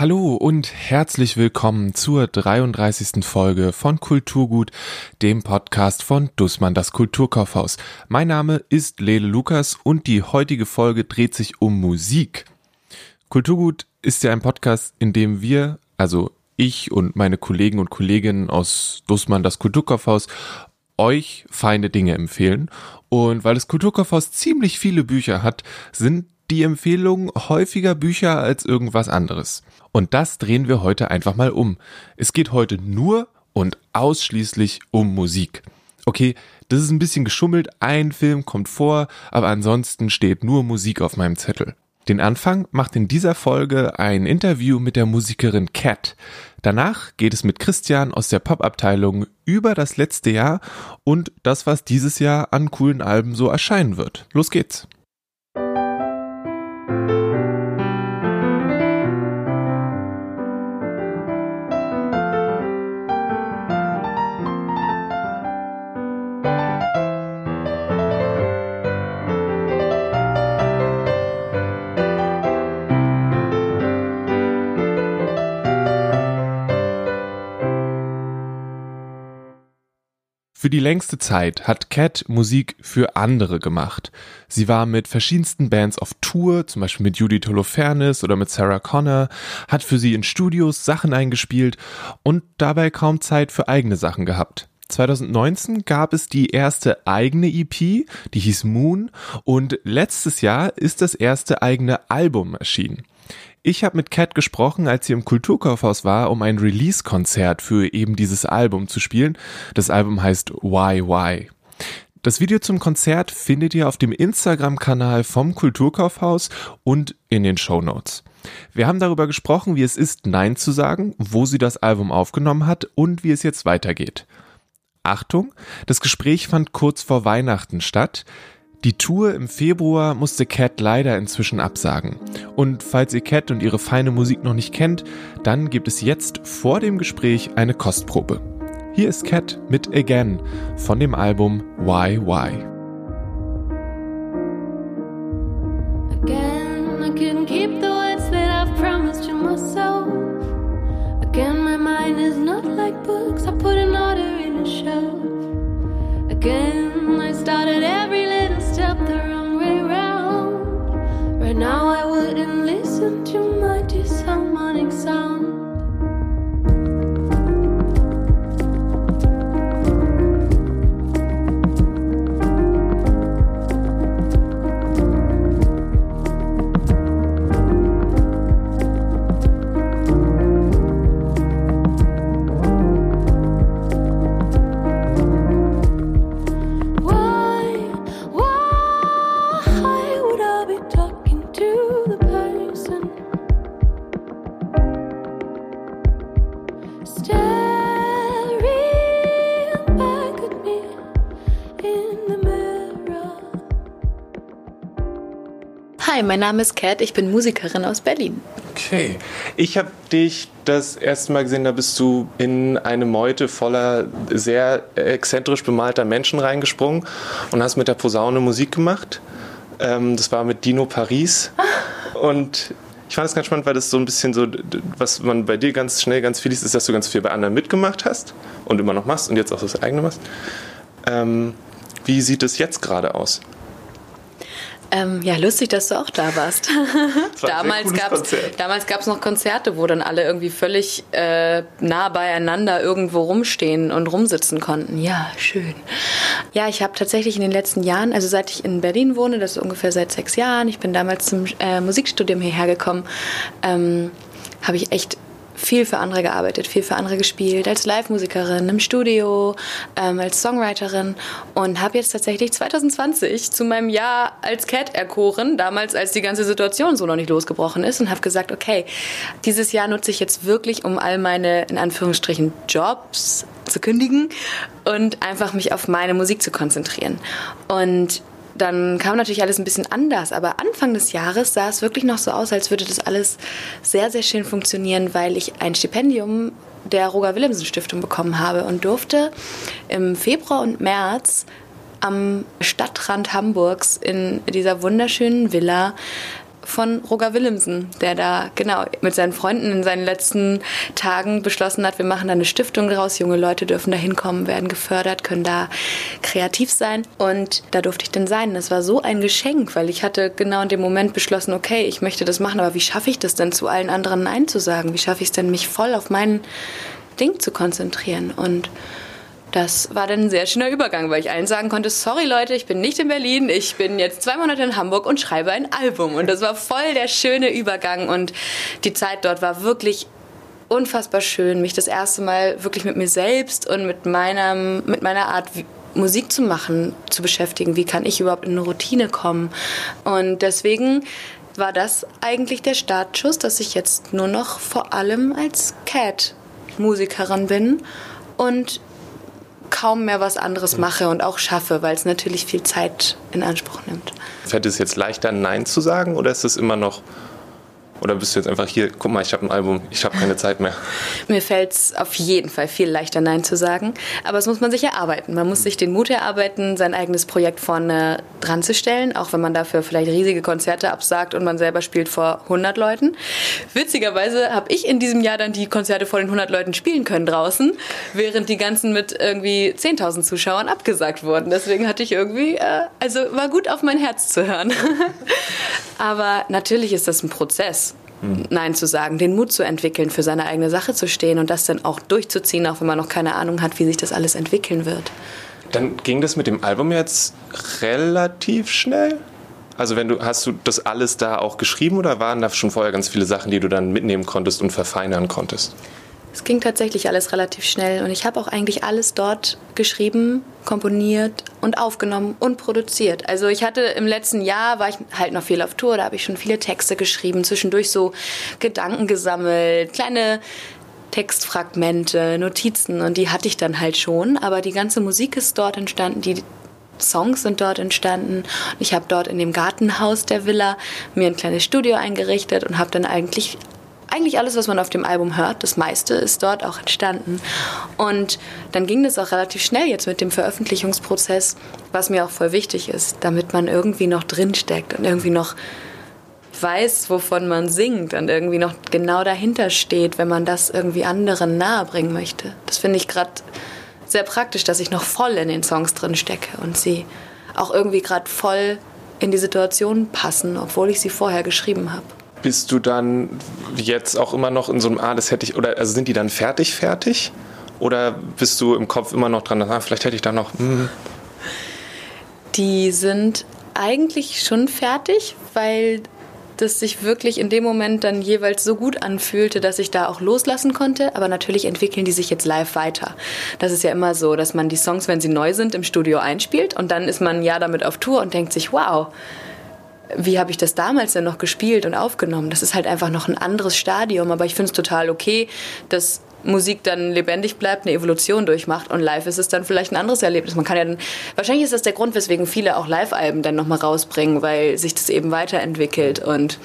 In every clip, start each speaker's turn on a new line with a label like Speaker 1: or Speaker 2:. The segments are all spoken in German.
Speaker 1: Hallo und herzlich willkommen zur 33. Folge von Kulturgut, dem Podcast von Dussmann das Kulturkaufhaus. Mein Name ist Lele Lukas und die heutige Folge dreht sich um Musik. Kulturgut ist ja ein Podcast, in dem wir, also ich und meine Kollegen und Kolleginnen aus Dussmann das Kulturkaufhaus, euch feine Dinge empfehlen. Und weil das Kulturkaufhaus ziemlich viele Bücher hat, sind die Empfehlungen häufiger Bücher als irgendwas anderes. Und das drehen wir heute einfach mal um. Es geht heute nur und ausschließlich um Musik. Okay, das ist ein bisschen geschummelt, ein Film kommt vor, aber ansonsten steht nur Musik auf meinem Zettel. Den Anfang macht in dieser Folge ein Interview mit der Musikerin Cat. Danach geht es mit Christian aus der Pop-Abteilung über das letzte Jahr und das, was dieses Jahr an coolen Alben so erscheinen wird. Los geht's! Für die längste Zeit hat Cat Musik für andere gemacht. Sie war mit verschiedensten Bands auf Tour, zum Beispiel mit Judy Holofernes oder mit Sarah Connor, hat für sie in Studios Sachen eingespielt und dabei kaum Zeit für eigene Sachen gehabt. 2019 gab es die erste eigene EP, die hieß Moon und letztes Jahr ist das erste eigene Album erschienen. Ich habe mit Cat gesprochen, als sie im Kulturkaufhaus war, um ein Release-Konzert für eben dieses Album zu spielen. Das Album heißt Why Why. Das Video zum Konzert findet ihr auf dem Instagram-Kanal vom Kulturkaufhaus und in den Show Notes. Wir haben darüber gesprochen, wie es ist, Nein zu sagen, wo sie das Album aufgenommen hat und wie es jetzt weitergeht. Achtung, das Gespräch fand kurz vor Weihnachten statt. Die Tour im Februar musste Cat leider inzwischen absagen. Und falls ihr Cat und ihre feine Musik noch nicht kennt, dann gibt es jetzt vor dem Gespräch eine Kostprobe. Hier ist Cat mit Again von dem Album Why Why. Again, I couldn't keep the words that I've promised to myself. Again, my mind is not like books. I put an order in a shelf. Again, I started every little step the wrong way round. Right now, I wouldn't listen to my disharmonic sound.
Speaker 2: Mein Name ist Kat, ich bin Musikerin aus Berlin.
Speaker 1: Okay. Ich habe dich das erste Mal gesehen, da bist du in eine Meute voller sehr exzentrisch bemalter Menschen reingesprungen und hast mit der Posaune Musik gemacht. Ähm, das war mit Dino Paris. Und ich fand es ganz spannend, weil das so ein bisschen so, was man bei dir ganz schnell ganz viel liest, ist, dass du ganz viel bei anderen mitgemacht hast und immer noch machst und jetzt auch das eigene machst. Ähm, wie sieht es jetzt gerade aus?
Speaker 2: Ähm, ja, lustig, dass du auch da warst. War damals gab es noch Konzerte, wo dann alle irgendwie völlig äh, nah beieinander irgendwo rumstehen und rumsitzen konnten. Ja, schön. Ja, ich habe tatsächlich in den letzten Jahren, also seit ich in Berlin wohne, das ist ungefähr seit sechs Jahren, ich bin damals zum äh, Musikstudium hierher gekommen, ähm, habe ich echt viel für andere gearbeitet, viel für andere gespielt, als Live-Musikerin im Studio, ähm, als Songwriterin und habe jetzt tatsächlich 2020 zu meinem Jahr als Cat erkoren, damals als die ganze Situation so noch nicht losgebrochen ist und habe gesagt, okay, dieses Jahr nutze ich jetzt wirklich, um all meine, in Anführungsstrichen, Jobs zu kündigen und einfach mich auf meine Musik zu konzentrieren. Und dann kam natürlich alles ein bisschen anders, aber Anfang des Jahres sah es wirklich noch so aus, als würde das alles sehr, sehr schön funktionieren, weil ich ein Stipendium der Roger Willemsen Stiftung bekommen habe und durfte im Februar und März am Stadtrand Hamburgs in dieser wunderschönen Villa von Roger Willemsen, der da genau mit seinen Freunden in seinen letzten Tagen beschlossen hat, wir machen da eine Stiftung draus, junge Leute dürfen da hinkommen, werden gefördert, können da kreativ sein und da durfte ich dann sein. Das war so ein Geschenk, weil ich hatte genau in dem Moment beschlossen, okay, ich möchte das machen, aber wie schaffe ich das denn zu allen anderen Nein zu sagen? Wie schaffe ich es denn, mich voll auf mein Ding zu konzentrieren und das war dann ein sehr schöner Übergang, weil ich allen sagen konnte, sorry Leute, ich bin nicht in Berlin, ich bin jetzt zwei Monate in Hamburg und schreibe ein Album. Und das war voll der schöne Übergang und die Zeit dort war wirklich unfassbar schön, mich das erste Mal wirklich mit mir selbst und mit, meinem, mit meiner Art Musik zu machen, zu beschäftigen. Wie kann ich überhaupt in eine Routine kommen? Und deswegen war das eigentlich der Startschuss, dass ich jetzt nur noch vor allem als Cat Musikerin bin und kaum mehr was anderes mache und auch schaffe, weil es natürlich viel Zeit in Anspruch nimmt.
Speaker 1: Fällt es jetzt leichter, Nein zu sagen oder ist es immer noch oder bist du jetzt einfach hier, guck mal, ich habe ein Album, ich habe keine Zeit mehr?
Speaker 2: Mir fällt es auf jeden Fall viel leichter, Nein zu sagen. Aber es muss man sich erarbeiten. Man muss sich den Mut erarbeiten, sein eigenes Projekt vorne dran zu stellen, auch wenn man dafür vielleicht riesige Konzerte absagt und man selber spielt vor 100 Leuten. Witzigerweise habe ich in diesem Jahr dann die Konzerte vor den 100 Leuten spielen können draußen, während die ganzen mit irgendwie 10.000 Zuschauern abgesagt wurden. Deswegen hatte ich irgendwie, äh, also war gut auf mein Herz zu hören. Aber natürlich ist das ein Prozess. Nein zu sagen, den Mut zu entwickeln, für seine eigene Sache zu stehen und das dann auch durchzuziehen, auch wenn man noch keine Ahnung hat, wie sich das alles entwickeln wird.
Speaker 1: Dann ging das mit dem Album jetzt relativ schnell? Also wenn du hast du das alles da auch geschrieben oder waren da schon vorher ganz viele Sachen, die du dann mitnehmen konntest und verfeinern konntest?
Speaker 2: Es ging tatsächlich alles relativ schnell und ich habe auch eigentlich alles dort geschrieben, komponiert und aufgenommen und produziert. Also ich hatte im letzten Jahr, war ich halt noch viel auf Tour, da habe ich schon viele Texte geschrieben, zwischendurch so Gedanken gesammelt, kleine Textfragmente, Notizen und die hatte ich dann halt schon, aber die ganze Musik ist dort entstanden, die Songs sind dort entstanden. Ich habe dort in dem Gartenhaus der Villa mir ein kleines Studio eingerichtet und habe dann eigentlich eigentlich alles, was man auf dem Album hört, das meiste ist dort auch entstanden. Und dann ging das auch relativ schnell jetzt mit dem Veröffentlichungsprozess, was mir auch voll wichtig ist, damit man irgendwie noch drinsteckt und irgendwie noch weiß, wovon man singt und irgendwie noch genau dahinter steht, wenn man das irgendwie anderen nahebringen möchte. Das finde ich gerade sehr praktisch, dass ich noch voll in den Songs drin stecke und sie auch irgendwie gerade voll in die Situation passen, obwohl ich sie vorher geschrieben habe
Speaker 1: bist du dann jetzt auch immer noch in so einem, ah, das hätte ich, oder also sind die dann fertig, fertig? Oder bist du im Kopf immer noch dran, ah, vielleicht hätte ich da noch. Hm.
Speaker 2: Die sind eigentlich schon fertig, weil das sich wirklich in dem Moment dann jeweils so gut anfühlte, dass ich da auch loslassen konnte. Aber natürlich entwickeln die sich jetzt live weiter. Das ist ja immer so, dass man die Songs, wenn sie neu sind, im Studio einspielt und dann ist man Jahr damit auf Tour und denkt sich, wow, wie habe ich das damals denn noch gespielt und aufgenommen? Das ist halt einfach noch ein anderes Stadium, aber ich finde es total okay, dass Musik dann lebendig bleibt, eine Evolution durchmacht und live ist es dann vielleicht ein anderes Erlebnis. Man kann ja dann, wahrscheinlich ist das der Grund, weswegen viele auch Live-Alben dann nochmal rausbringen, weil sich das eben weiterentwickelt und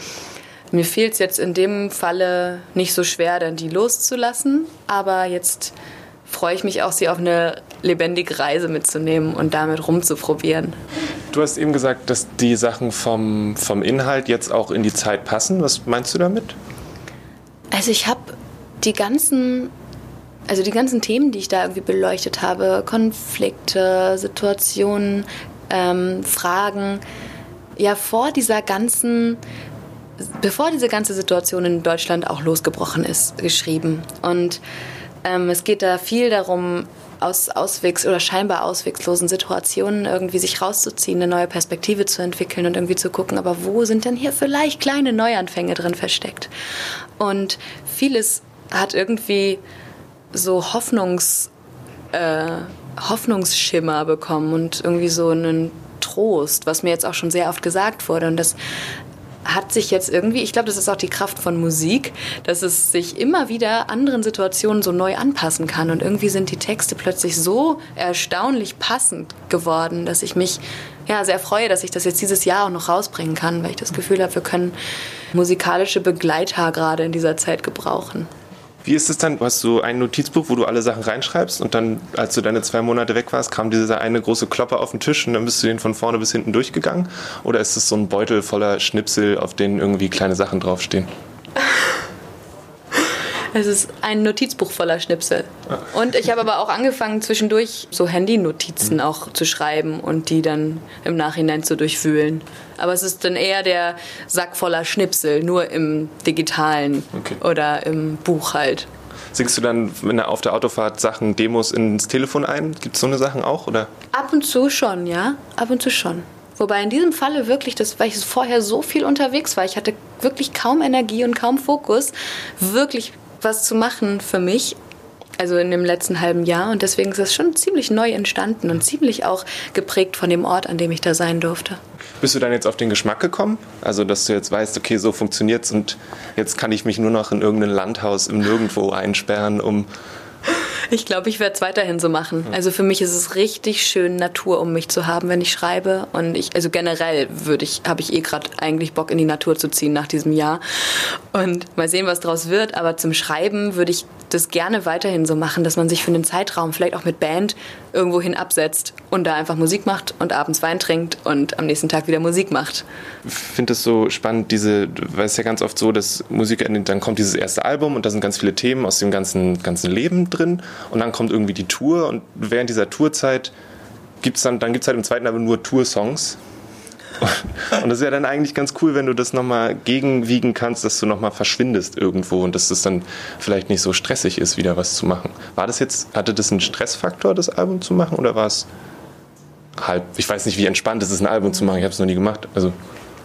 Speaker 2: mir fehlt es jetzt in dem Falle nicht so schwer, dann die loszulassen, aber jetzt freue ich mich auch, sie auf eine lebendige Reise mitzunehmen und damit rumzuprobieren.
Speaker 1: Du hast eben gesagt, dass die Sachen vom, vom Inhalt jetzt auch in die Zeit passen. Was meinst du damit?
Speaker 2: Also ich habe die ganzen, also die ganzen Themen, die ich da irgendwie beleuchtet habe, Konflikte, Situationen, ähm, Fragen, ja vor dieser ganzen bevor diese ganze Situation in Deutschland auch losgebrochen ist, geschrieben. Und ähm, es geht da viel darum, aus auswegs- oder scheinbar auswegslosen Situationen irgendwie sich rauszuziehen, eine neue Perspektive zu entwickeln und irgendwie zu gucken, aber wo sind denn hier vielleicht kleine Neuanfänge drin versteckt? Und vieles hat irgendwie so Hoffnungs, äh, Hoffnungsschimmer bekommen und irgendwie so einen Trost, was mir jetzt auch schon sehr oft gesagt wurde. Und das hat sich jetzt irgendwie, ich glaube, das ist auch die Kraft von Musik, dass es sich immer wieder anderen Situationen so neu anpassen kann. Und irgendwie sind die Texte plötzlich so erstaunlich passend geworden, dass ich mich ja, sehr freue, dass ich das jetzt dieses Jahr auch noch rausbringen kann, weil ich das Gefühl habe, wir können musikalische Begleiter gerade in dieser Zeit gebrauchen.
Speaker 3: Wie ist es dann? Hast du ein Notizbuch, wo du alle Sachen reinschreibst und dann, als du deine zwei Monate weg warst, kam dieser eine große Klopper auf den Tisch und dann bist du den von vorne bis hinten durchgegangen? Oder ist es so ein Beutel voller Schnipsel, auf denen irgendwie kleine Sachen draufstehen?
Speaker 2: Es ist ein Notizbuch voller Schnipsel. Und ich habe aber auch angefangen, zwischendurch so Handy-Notizen auch zu schreiben und die dann im Nachhinein zu durchwühlen. Aber es ist dann eher der Sack voller Schnipsel, nur im digitalen okay. oder im Buch halt.
Speaker 3: Singst du dann auf der Autofahrt Sachen, Demos ins Telefon ein? Gibt es so eine Sachen auch? Oder?
Speaker 2: Ab und zu schon, ja. Ab und zu schon. Wobei in diesem Falle wirklich, das, weil ich vorher so viel unterwegs war, ich hatte wirklich kaum Energie und kaum Fokus, wirklich was zu machen für mich. Also in dem letzten halben Jahr. Und deswegen ist es schon ziemlich neu entstanden und ziemlich auch geprägt von dem Ort, an dem ich da sein durfte.
Speaker 3: Bist du dann jetzt auf den Geschmack gekommen? Also, dass du jetzt weißt, okay, so funktioniert's und jetzt kann ich mich nur noch in irgendein Landhaus im Nirgendwo einsperren, um
Speaker 2: ich glaube, ich werde es weiterhin so machen. Also für mich ist es richtig schön, Natur um mich zu haben, wenn ich schreibe. Und ich, also generell würde ich, habe ich eh gerade eigentlich Bock in die Natur zu ziehen nach diesem Jahr. Und mal sehen, was draus wird. Aber zum Schreiben würde ich das gerne weiterhin so machen, dass man sich für einen Zeitraum, vielleicht auch mit Band, irgendwo hin absetzt und da einfach Musik macht und abends Wein trinkt und am nächsten Tag wieder Musik macht.
Speaker 3: Ich finde es so spannend, diese, weil es ja ganz oft so, dass Musik, dann kommt dieses erste Album und da sind ganz viele Themen aus dem ganzen, ganzen Leben drin und dann kommt irgendwie die Tour und während dieser Tourzeit gibt es dann, dann gibt's halt im zweiten Album nur Tour-Songs und das ist ja dann eigentlich ganz cool, wenn du das nochmal gegenwiegen kannst, dass du nochmal verschwindest irgendwo und dass das dann vielleicht nicht so stressig ist, wieder was zu machen. War das jetzt, hatte das einen Stressfaktor, das Album zu machen oder war es halb, ich weiß nicht, wie entspannt es ist, ein Album zu machen, ich habe es noch nie gemacht. Also.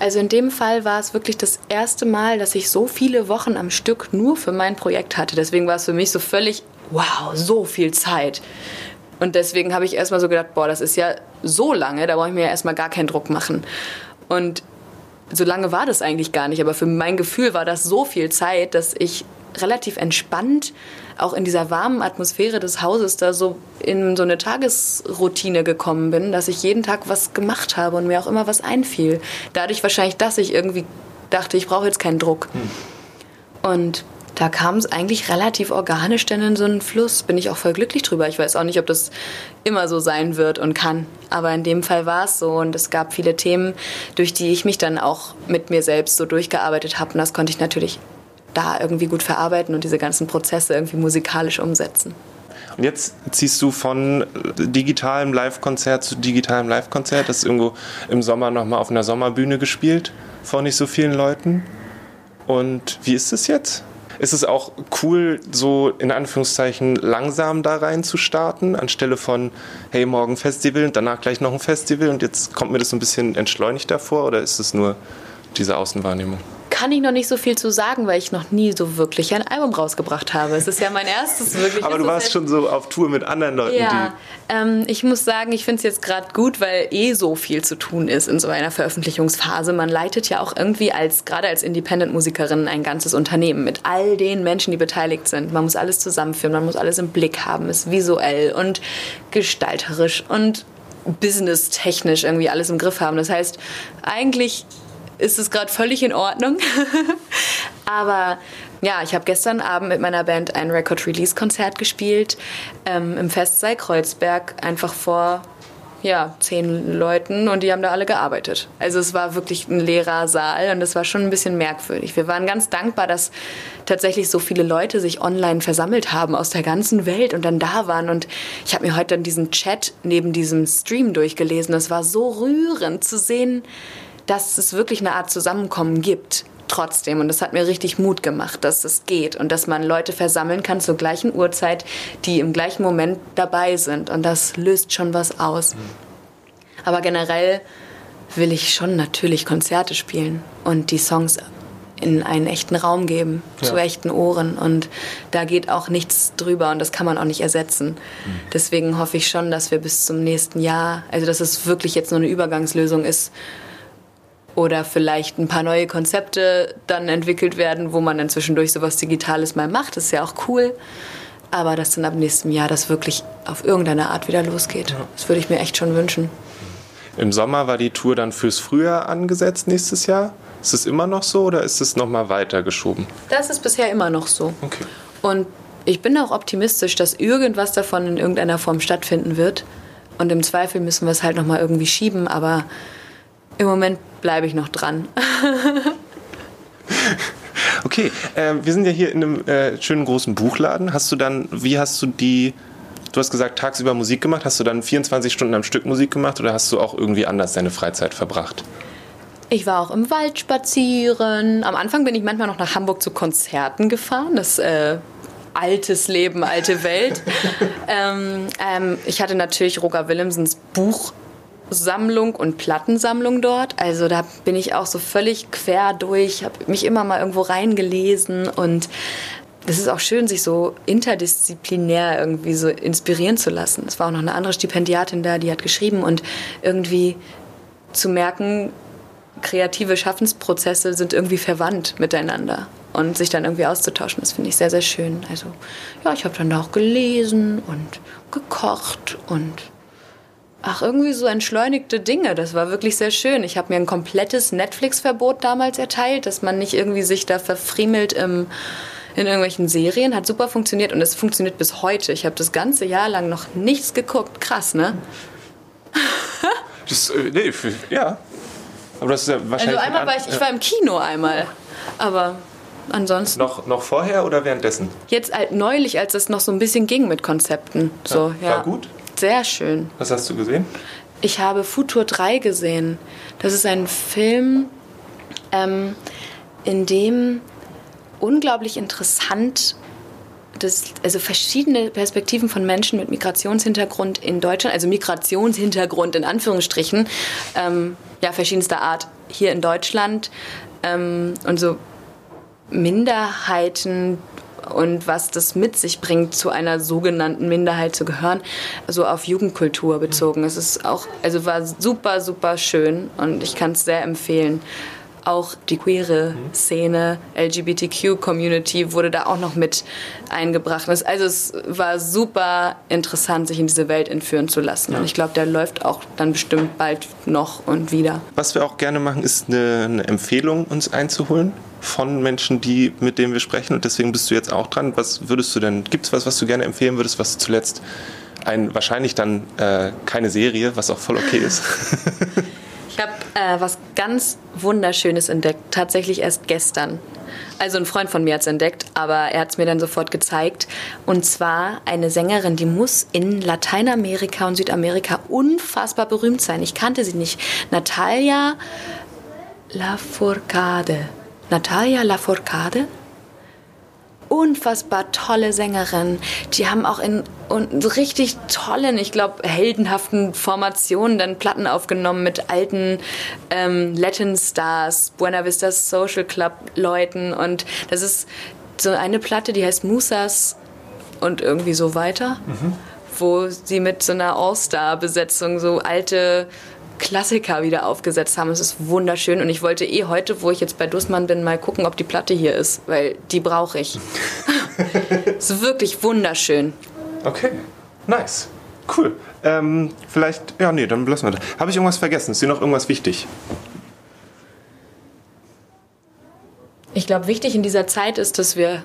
Speaker 2: Also in dem Fall war es wirklich das erste Mal, dass ich so viele Wochen am Stück nur für mein Projekt hatte. Deswegen war es für mich so völlig, wow, so viel Zeit. Und deswegen habe ich erstmal so gedacht, boah, das ist ja so lange, da brauche ich mir ja erstmal gar keinen Druck machen. Und so lange war das eigentlich gar nicht, aber für mein Gefühl war das so viel Zeit, dass ich relativ entspannt auch in dieser warmen Atmosphäre des Hauses da so in so eine Tagesroutine gekommen bin, dass ich jeden Tag was gemacht habe und mir auch immer was einfiel. Dadurch wahrscheinlich, dass ich irgendwie dachte, ich brauche jetzt keinen Druck. Hm. Und da kam es eigentlich relativ organisch dann in so einen Fluss. Bin ich auch voll glücklich drüber. Ich weiß auch nicht, ob das immer so sein wird und kann. Aber in dem Fall war es so und es gab viele Themen, durch die ich mich dann auch mit mir selbst so durchgearbeitet habe. Und das konnte ich natürlich da irgendwie gut verarbeiten und diese ganzen Prozesse irgendwie musikalisch umsetzen.
Speaker 3: Und jetzt ziehst du von digitalem Live-Konzert zu digitalem Live-Konzert. Das ist irgendwo im Sommer nochmal auf einer Sommerbühne gespielt vor nicht so vielen Leuten. Und wie ist es jetzt? Ist es auch cool, so in Anführungszeichen langsam da rein zu starten, anstelle von, hey, morgen Festival und danach gleich noch ein Festival und jetzt kommt mir das ein bisschen entschleunigt davor oder ist es nur diese Außenwahrnehmung?
Speaker 2: Kann ich noch nicht so viel zu sagen, weil ich noch nie so wirklich ein Album rausgebracht habe. Es ist ja mein erstes wirklich.
Speaker 3: Aber du warst schon so auf Tour mit anderen Leuten.
Speaker 2: Ja, ähm, ich muss sagen, ich finde es jetzt gerade gut, weil eh so viel zu tun ist in so einer Veröffentlichungsphase. Man leitet ja auch irgendwie als gerade als Independent-Musikerin ein ganzes Unternehmen mit all den Menschen, die beteiligt sind. Man muss alles zusammenführen, man muss alles im Blick haben, ist visuell und gestalterisch und businesstechnisch irgendwie alles im Griff haben. Das heißt, eigentlich ist es gerade völlig in Ordnung. Aber ja, ich habe gestern Abend mit meiner Band ein Record-Release-Konzert gespielt ähm, im Festsaal Kreuzberg, einfach vor ja, zehn Leuten und die haben da alle gearbeitet. Also es war wirklich ein leerer Saal und es war schon ein bisschen merkwürdig. Wir waren ganz dankbar, dass tatsächlich so viele Leute sich online versammelt haben aus der ganzen Welt und dann da waren. Und ich habe mir heute dann diesen Chat neben diesem Stream durchgelesen. Es war so rührend zu sehen, dass es wirklich eine Art Zusammenkommen gibt trotzdem. Und das hat mir richtig Mut gemacht, dass es geht und dass man Leute versammeln kann zur gleichen Uhrzeit, die im gleichen Moment dabei sind. Und das löst schon was aus. Aber generell will ich schon natürlich Konzerte spielen und die Songs in einen echten Raum geben, ja. zu echten Ohren. Und da geht auch nichts drüber und das kann man auch nicht ersetzen. Mhm. Deswegen hoffe ich schon, dass wir bis zum nächsten Jahr, also dass es wirklich jetzt nur eine Übergangslösung ist, oder vielleicht ein paar neue Konzepte dann entwickelt werden, wo man dann zwischendurch sowas Digitales mal macht. Das ist ja auch cool. Aber dass dann ab nächstem Jahr das wirklich auf irgendeine Art wieder losgeht. Das würde ich mir echt schon wünschen.
Speaker 3: Im Sommer war die Tour dann fürs Frühjahr angesetzt nächstes Jahr. Ist es immer noch so oder ist es nochmal weiter geschoben?
Speaker 2: Das ist bisher immer noch so.
Speaker 3: Okay.
Speaker 2: Und ich bin auch optimistisch, dass irgendwas davon in irgendeiner Form stattfinden wird. Und im Zweifel müssen wir es halt nochmal irgendwie schieben, aber im Moment bleibe ich noch dran.
Speaker 3: okay, äh, wir sind ja hier in einem äh, schönen großen Buchladen. Hast du dann, wie hast du die, du hast gesagt, tagsüber Musik gemacht, hast du dann 24 Stunden am Stück Musik gemacht oder hast du auch irgendwie anders deine Freizeit verbracht?
Speaker 2: Ich war auch im Wald spazieren. Am Anfang bin ich manchmal noch nach Hamburg zu Konzerten gefahren. Das äh, altes Leben, alte Welt. ähm, ähm, ich hatte natürlich Roger Willemsens Buchsammlung und Plattensammlung dort. Also da bin ich auch so völlig quer durch, habe mich immer mal irgendwo reingelesen und es ist auch schön, sich so interdisziplinär irgendwie so inspirieren zu lassen. Es war auch noch eine andere Stipendiatin da, die hat geschrieben und irgendwie zu merken, kreative Schaffensprozesse sind irgendwie verwandt miteinander und sich dann irgendwie auszutauschen, das finde ich sehr, sehr schön. Also ja, ich habe dann da auch gelesen und gekocht und ach, irgendwie so entschleunigte Dinge. Das war wirklich sehr schön. Ich habe mir ein komplettes Netflix-Verbot damals erteilt, dass man nicht irgendwie sich da verfriemelt im in irgendwelchen Serien, hat super funktioniert und es funktioniert bis heute. Ich habe das ganze Jahr lang noch nichts geguckt. Krass, ne?
Speaker 3: das, äh, nee, ja, aber das ist ja wahrscheinlich.
Speaker 2: Also einmal war ich, ich war im Kino einmal, aber ansonsten.
Speaker 3: Noch, noch vorher oder währenddessen?
Speaker 2: Jetzt halt neulich, als es noch so ein bisschen ging mit Konzepten. So, ja,
Speaker 3: War gut?
Speaker 2: Sehr schön.
Speaker 3: Was hast du gesehen?
Speaker 2: Ich habe Futur 3 gesehen. Das ist ein Film, ähm, in dem unglaublich interessant das, also verschiedene Perspektiven von Menschen mit Migrationshintergrund in Deutschland, also Migrationshintergrund in Anführungsstrichen, ähm, ja, verschiedenster Art hier in Deutschland ähm, und so Minderheiten und was das mit sich bringt, zu einer sogenannten Minderheit zu gehören, so auf Jugendkultur bezogen. Es ist auch, also war super, super schön und ich kann es sehr empfehlen auch die queere Szene, LGBTQ-Community wurde da auch noch mit eingebracht. Also es war super interessant, sich in diese Welt entführen zu lassen. Und ich glaube, der läuft auch dann bestimmt bald noch und wieder.
Speaker 3: Was wir auch gerne machen, ist eine, eine Empfehlung uns einzuholen von Menschen, die, mit denen wir sprechen. Und deswegen bist du jetzt auch dran. Was würdest du denn, gibt es was, was du gerne empfehlen würdest, was zuletzt ein, wahrscheinlich dann äh, keine Serie, was auch voll okay ist.
Speaker 2: Ich habe äh, was ganz Wunderschönes entdeckt, tatsächlich erst gestern. Also ein Freund von mir hat es entdeckt, aber er hat es mir dann sofort gezeigt. Und zwar eine Sängerin, die muss in Lateinamerika und Südamerika unfassbar berühmt sein. Ich kannte sie nicht. Natalia Lafourcade. Natalia Lafourcade? unfassbar tolle Sängerin. Die haben auch in und so richtig tollen, ich glaube, heldenhaften Formationen dann Platten aufgenommen mit alten ähm, Latin Stars, Buena Vista Social Club Leuten. Und das ist so eine Platte, die heißt Musas und irgendwie so weiter. Mhm. Wo sie mit so einer All-Star-Besetzung so alte Klassiker wieder aufgesetzt haben. Es ist wunderschön und ich wollte eh heute, wo ich jetzt bei Dussmann bin, mal gucken, ob die Platte hier ist, weil die brauche ich. es ist wirklich wunderschön.
Speaker 3: Okay, nice. Cool. Ähm, vielleicht, ja, nee, dann lassen wir das. Habe ich irgendwas vergessen? Ist dir noch irgendwas wichtig?
Speaker 2: Ich glaube, wichtig in dieser Zeit ist, dass wir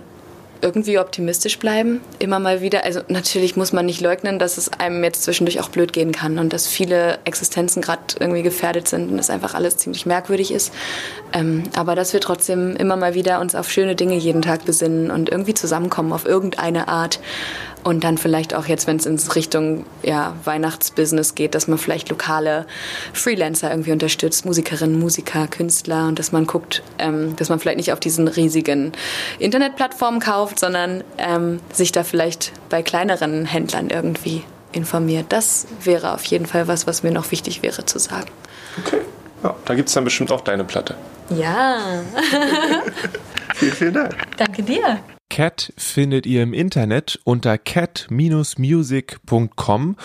Speaker 2: irgendwie optimistisch bleiben, immer mal wieder. Also natürlich muss man nicht leugnen, dass es einem jetzt zwischendurch auch blöd gehen kann und dass viele Existenzen gerade irgendwie gefährdet sind und dass einfach alles ziemlich merkwürdig ist. Ähm, aber dass wir trotzdem immer mal wieder uns auf schöne Dinge jeden Tag besinnen und irgendwie zusammenkommen auf irgendeine Art. Und dann vielleicht auch jetzt, wenn es in Richtung ja, Weihnachtsbusiness geht, dass man vielleicht lokale Freelancer irgendwie unterstützt, Musikerinnen, Musiker, Künstler und dass man guckt, ähm, dass man vielleicht nicht auf diesen riesigen Internetplattformen kauft, sondern ähm, sich da vielleicht bei kleineren Händlern irgendwie informiert. Das wäre auf jeden Fall was, was mir noch wichtig wäre zu sagen.
Speaker 3: Okay. Ja, da gibt es dann bestimmt auch deine Platte.
Speaker 2: Ja.
Speaker 3: vielen, vielen Dank.
Speaker 2: Danke dir.
Speaker 1: Cat findet ihr im Internet unter cat-music.com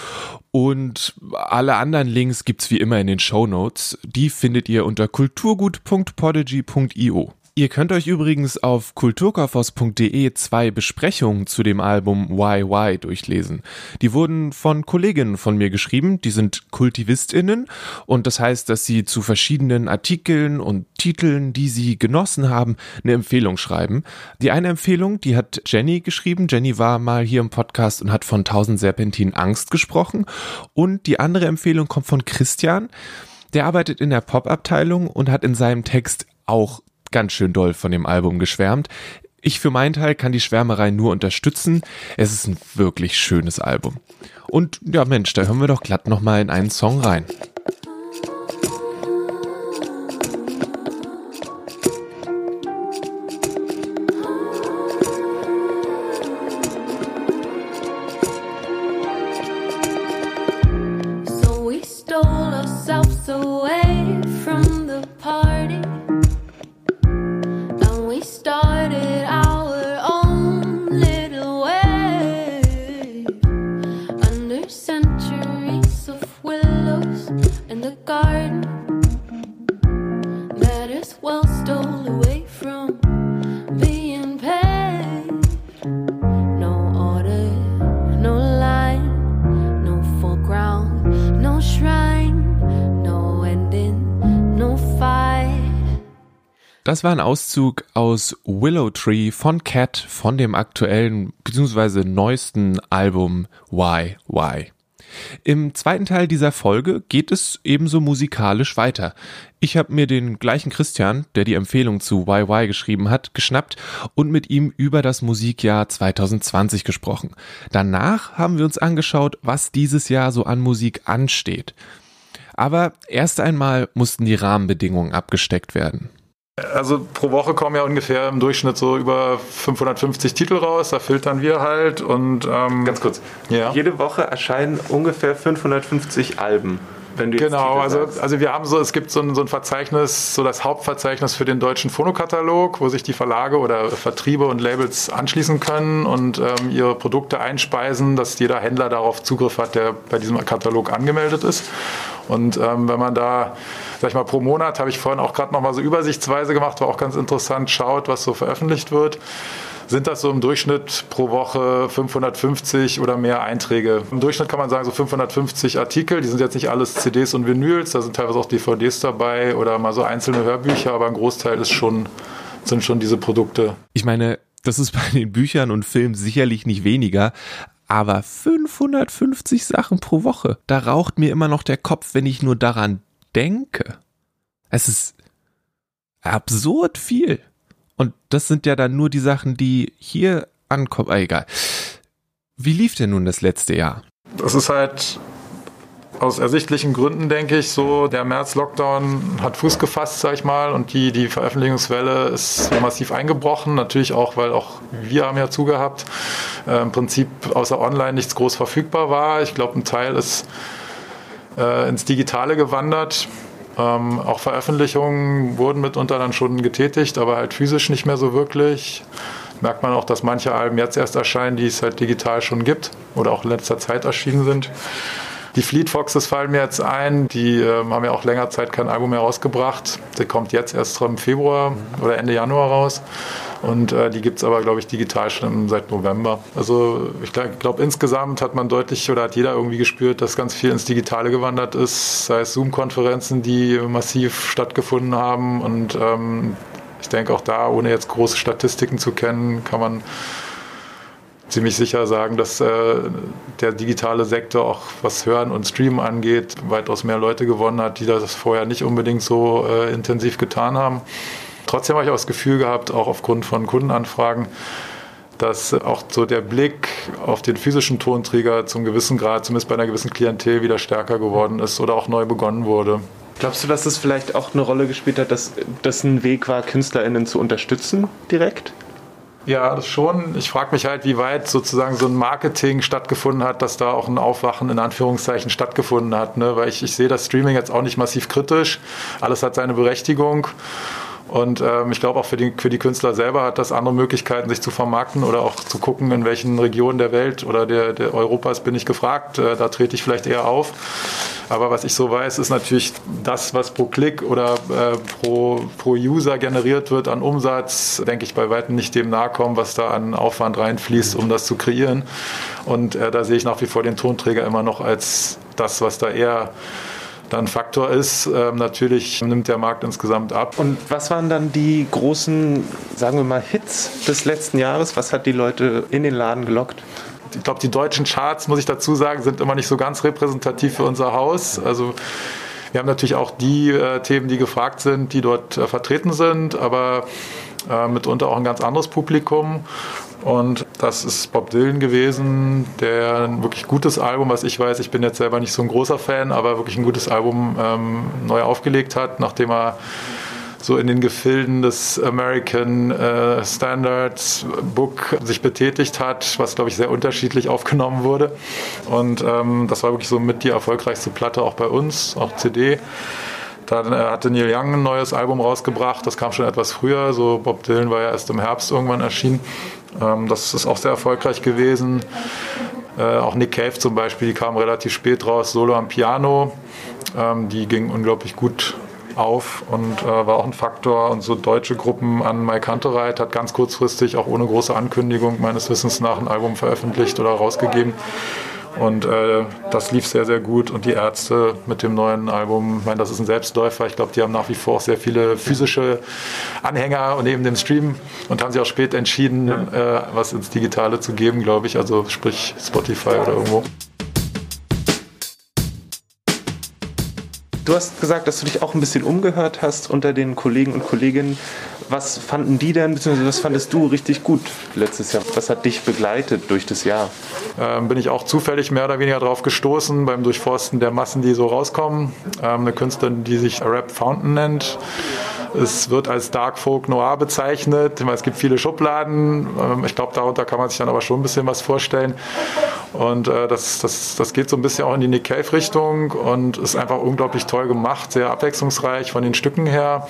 Speaker 1: und alle anderen Links gibt's wie immer in den Show Notes. Die findet ihr unter kulturgut.podigy.io. Ihr könnt euch übrigens auf kulturkaufhaus.de zwei Besprechungen zu dem Album Why Why durchlesen. Die wurden von Kolleginnen von mir geschrieben, die sind KultivistInnen und das heißt, dass sie zu verschiedenen Artikeln und Titeln, die sie genossen haben, eine Empfehlung schreiben. Die eine Empfehlung, die hat Jenny geschrieben. Jenny war mal hier im Podcast und hat von 1000 Serpentinen Angst gesprochen. Und die andere Empfehlung kommt von Christian. Der arbeitet in der Pop-Abteilung und hat in seinem Text auch ganz schön doll von dem Album geschwärmt. Ich für meinen Teil kann die Schwärmerei nur unterstützen. Es ist ein wirklich schönes Album. Und ja, Mensch, da hören wir doch glatt nochmal in einen Song rein. Das war ein Auszug aus Willow Tree von Cat von dem aktuellen bzw. neuesten Album Why Why. Im zweiten Teil dieser Folge geht es ebenso musikalisch weiter. Ich habe mir den gleichen Christian, der die Empfehlung zu YY geschrieben hat, geschnappt und mit ihm über das Musikjahr 2020 gesprochen. Danach haben wir uns angeschaut, was dieses Jahr so an Musik ansteht. Aber erst einmal mussten die Rahmenbedingungen abgesteckt werden.
Speaker 4: Also pro Woche kommen ja ungefähr im Durchschnitt so über 550 Titel raus, da filtern wir halt und
Speaker 3: ähm, ganz kurz. Ja. Jede Woche erscheinen ungefähr 550 Alben.
Speaker 4: Wenn du genau, also, also wir haben so, es gibt so ein, so ein Verzeichnis, so das Hauptverzeichnis für den deutschen Phonokatalog, wo sich die Verlage oder Vertriebe und Labels anschließen können und ähm, ihre Produkte einspeisen, dass jeder Händler darauf Zugriff hat, der bei diesem Katalog angemeldet ist. Und ähm, wenn man da, sag ich mal, pro Monat, habe ich vorhin auch gerade nochmal so übersichtsweise gemacht, war auch ganz interessant, schaut, was so veröffentlicht wird sind das so im Durchschnitt pro Woche 550 oder mehr Einträge. Im Durchschnitt kann man sagen so 550 Artikel. Die sind jetzt nicht alles CDs und Vinyls, da sind teilweise auch DVDs dabei oder mal so einzelne Hörbücher, aber ein Großteil ist schon, sind schon diese Produkte.
Speaker 1: Ich meine, das ist bei den Büchern und Filmen sicherlich nicht weniger, aber 550 Sachen pro Woche. Da raucht mir immer noch der Kopf, wenn ich nur daran denke. Es ist absurd viel. Und das sind ja dann nur die Sachen, die hier ankommen. Ah, egal. Wie lief denn nun das letzte Jahr?
Speaker 4: Das ist halt aus ersichtlichen Gründen, denke ich, so der März-Lockdown hat Fuß gefasst, sag ich mal, und die, die Veröffentlichungswelle ist massiv eingebrochen. Natürlich auch, weil auch wir haben ja zugehabt. Äh, Im Prinzip außer online nichts groß verfügbar war. Ich glaube, ein Teil ist äh, ins Digitale gewandert. Ähm, auch Veröffentlichungen wurden mitunter dann schon getätigt, aber halt physisch nicht mehr so wirklich. Merkt man auch, dass manche Alben jetzt erst erscheinen, die es halt digital schon gibt oder auch in letzter Zeit erschienen sind. Die Fleet Foxes fallen mir jetzt ein. Die äh, haben ja auch länger Zeit kein Album mehr rausgebracht. Der kommt jetzt erst im Februar oder Ende Januar raus. Und äh, die gibt es aber, glaube ich, digital schon seit November. Also ich glaube, glaub, insgesamt hat man deutlich oder hat jeder irgendwie gespürt, dass ganz viel ins Digitale gewandert ist. Sei es Zoom-Konferenzen, die massiv stattgefunden haben. Und ähm, ich denke auch da, ohne jetzt große Statistiken zu kennen, kann man ziemlich sicher sagen, dass äh, der digitale Sektor auch was Hören und Streamen angeht, weitaus mehr Leute gewonnen hat, die das vorher nicht unbedingt so äh, intensiv getan haben. Trotzdem habe ich auch das Gefühl gehabt, auch aufgrund von Kundenanfragen, dass auch so der Blick auf den physischen Tonträger zum gewissen Grad, zumindest bei einer gewissen Klientel, wieder stärker geworden ist oder auch neu begonnen wurde.
Speaker 3: Glaubst du, dass das vielleicht auch eine Rolle gespielt hat, dass das ein Weg war, KünstlerInnen zu unterstützen direkt?
Speaker 4: Ja, das schon. Ich frage mich halt, wie weit sozusagen so ein Marketing stattgefunden hat, dass da auch ein Aufwachen in Anführungszeichen stattgefunden hat. Ne? Weil ich, ich sehe das Streaming jetzt auch nicht massiv kritisch. Alles hat seine Berechtigung. Und ähm, ich glaube auch für die, für die Künstler selber hat das andere Möglichkeiten, sich zu vermarkten oder auch zu gucken, in welchen Regionen der Welt oder der, der Europas bin ich gefragt. Äh, da trete ich vielleicht eher auf. Aber was ich so weiß, ist natürlich das, was pro Klick oder äh, pro, pro User generiert wird an Umsatz, denke ich bei weitem nicht dem nahe kommen, was da an Aufwand reinfließt, um das zu kreieren. Und äh, da sehe ich nach wie vor den Tonträger immer noch als das, was da eher dann Faktor ist. Ähm, natürlich nimmt der Markt insgesamt ab.
Speaker 3: Und was waren dann die großen, sagen wir mal, Hits des letzten Jahres? Was hat die Leute in den Laden gelockt?
Speaker 4: Ich glaube, die deutschen Charts, muss ich dazu sagen, sind immer nicht so ganz repräsentativ für unser Haus. Also wir haben natürlich auch die äh, Themen, die gefragt sind, die dort äh, vertreten sind, aber äh, mitunter auch ein ganz anderes Publikum. Und das ist Bob Dylan gewesen, der ein wirklich gutes Album, was ich weiß, ich bin jetzt selber nicht so ein großer Fan, aber wirklich ein gutes Album ähm, neu aufgelegt hat, nachdem er so in den Gefilden des American äh, Standards Book sich betätigt hat, was glaube ich sehr unterschiedlich aufgenommen wurde. Und ähm, das war wirklich so mit die erfolgreichste Platte auch bei uns, auch CD. Dann äh, hatte Neil Young ein neues Album rausgebracht, das kam schon etwas früher, so Bob Dylan war ja erst im Herbst irgendwann erschienen. Ähm, das ist auch sehr erfolgreich gewesen. Äh, auch Nick Cave zum Beispiel, die kam relativ spät raus, Solo am Piano. Ähm, die ging unglaublich gut auf und äh, war auch ein Faktor. Und so deutsche Gruppen an Mike Hunterreit hat ganz kurzfristig, auch ohne große Ankündigung meines Wissens nach, ein Album veröffentlicht oder rausgegeben. Und äh, das lief sehr, sehr gut. Und die Ärzte mit dem neuen Album, ich meine, das ist ein Selbstläufer. Ich glaube, die haben nach wie vor auch sehr viele physische Anhänger und eben den Stream und haben sich auch spät entschieden, ja. äh, was ins Digitale zu geben, glaube ich. Also sprich Spotify oder irgendwo.
Speaker 3: Du hast gesagt, dass du dich auch ein bisschen umgehört hast unter den Kollegen und Kolleginnen. Was fanden die denn, beziehungsweise was fandest du richtig gut letztes Jahr? Was hat dich begleitet durch das Jahr?
Speaker 4: Ähm, bin ich auch zufällig mehr oder weniger drauf gestoßen beim Durchforsten der Massen, die so rauskommen. Ähm, eine Künstlerin, die sich Rap Fountain nennt. Es wird als Dark Folk Noir bezeichnet. Es gibt viele Schubladen. Ähm, ich glaube, darunter kann man sich dann aber schon ein bisschen was vorstellen. Und äh, das, das, das geht so ein bisschen auch in die Nick Cave-Richtung und ist einfach unglaublich toll gemacht, sehr abwechslungsreich von den Stücken her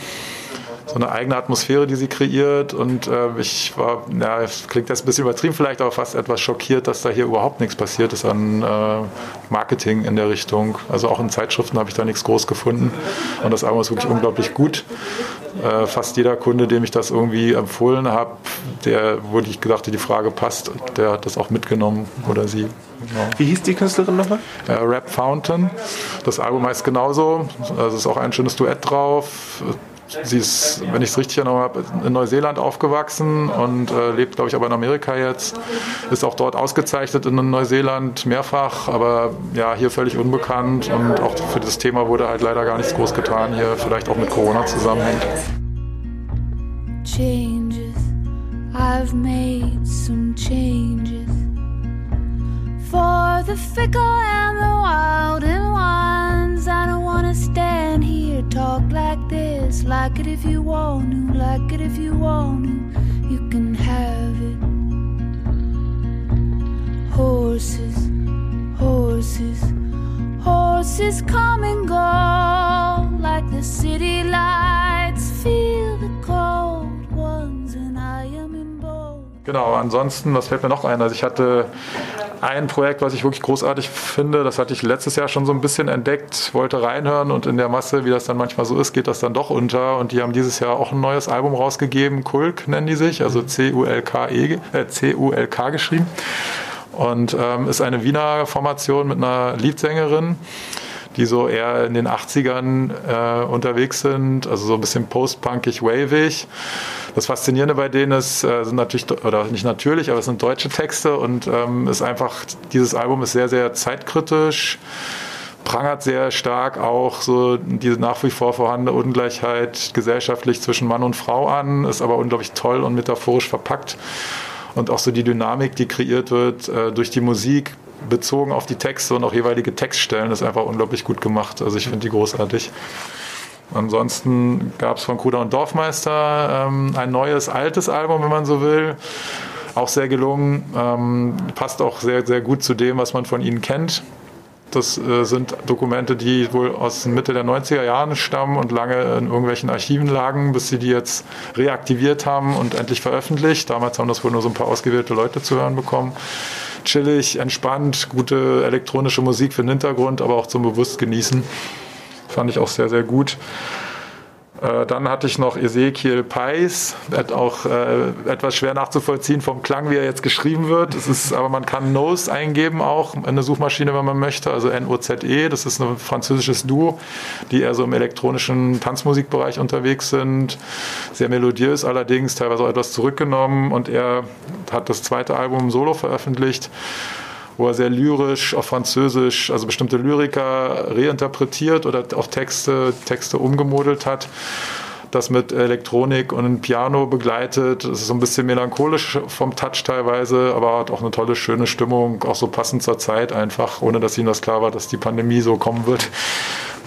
Speaker 4: so eine eigene Atmosphäre, die sie kreiert. Und äh, ich war, ja, klingt jetzt ein bisschen übertrieben vielleicht, aber fast etwas schockiert, dass da hier überhaupt nichts passiert ist an äh, Marketing in der Richtung. Also auch in Zeitschriften habe ich da nichts groß gefunden. Und das Album ist wirklich unglaublich gut. Äh, fast jeder Kunde, dem ich das irgendwie empfohlen habe, der, wo ich gedacht habe, die Frage passt, der hat das auch mitgenommen oder sie.
Speaker 3: Genau. Wie hieß die Künstlerin nochmal?
Speaker 4: Äh, Rap Fountain. Das Album heißt genauso. Also es ist auch ein schönes Duett drauf. Sie ist, wenn ich es richtig erinnere in Neuseeland aufgewachsen und äh, lebt, glaube ich, aber in Amerika jetzt. Ist auch dort ausgezeichnet in Neuseeland mehrfach, aber ja, hier völlig unbekannt und auch für das Thema wurde halt leider gar nichts groß getan, hier vielleicht auch mit Corona zusammenhängt. Changes, I've made some changes for the fickle and the wild and ones. I don't wanna stand here talk like this. Like it if you want to, like it if you want to. You can have it. Horses, horses, horses come and go like the city lights. Feel the Genau, ansonsten, was fällt mir noch ein? Also ich hatte ein Projekt, was ich wirklich großartig finde, das hatte ich letztes Jahr schon so ein bisschen entdeckt, wollte reinhören und in der Masse, wie das dann manchmal so ist, geht das dann doch unter. Und die haben dieses Jahr auch ein neues Album rausgegeben, Kulk nennen die sich, also C-U-L-K-E, äh, C-U-L-K geschrieben. Und ähm, ist eine Wiener Formation mit einer Leadsängerin die so eher in den 80ern äh, unterwegs sind, also so ein bisschen post-punkig, wavig. Das Faszinierende bei denen ist, äh, sind natürlich, oder nicht natürlich, aber es sind deutsche Texte und ähm, ist einfach, dieses Album ist sehr, sehr zeitkritisch prangert sehr stark auch so diese nach wie vor vorhandene Ungleichheit gesellschaftlich zwischen Mann und Frau an, ist aber unglaublich toll und metaphorisch verpackt. Und auch so die Dynamik, die kreiert wird äh, durch die Musik, bezogen auf die Texte und auch jeweilige Textstellen, ist einfach unglaublich gut gemacht. Also ich finde die großartig. Ansonsten gab es von Kruder und Dorfmeister ähm, ein neues, altes Album, wenn man so will. Auch sehr gelungen. Ähm, passt auch sehr, sehr gut zu dem, was man von ihnen kennt. Das äh, sind Dokumente, die wohl aus Mitte der 90er Jahren stammen und lange in irgendwelchen Archiven lagen, bis sie die jetzt reaktiviert haben und endlich veröffentlicht. Damals haben das wohl nur so ein paar ausgewählte Leute zu hören bekommen. Chillig, entspannt, gute elektronische Musik für den Hintergrund, aber auch zum bewusst genießen. Fand ich auch sehr, sehr gut. Äh, dann hatte ich noch Ezekiel Peis, auch äh, etwas schwer nachzuvollziehen vom Klang, wie er jetzt geschrieben wird. Es ist, aber man kann Nose eingeben auch in der Suchmaschine, wenn man möchte, also N-O-Z-E. Das ist ein französisches Duo, die eher so im elektronischen Tanzmusikbereich unterwegs sind. Sehr melodiös allerdings, teilweise auch etwas zurückgenommen und er hat das zweite Album solo veröffentlicht wo er sehr lyrisch auf Französisch, also bestimmte Lyriker reinterpretiert oder auch Texte, Texte umgemodelt hat das mit Elektronik und Piano begleitet. Es ist so ein bisschen melancholisch vom Touch teilweise, aber hat auch eine tolle, schöne Stimmung, auch so passend zur Zeit einfach, ohne dass ihm das klar war, dass die Pandemie so kommen wird.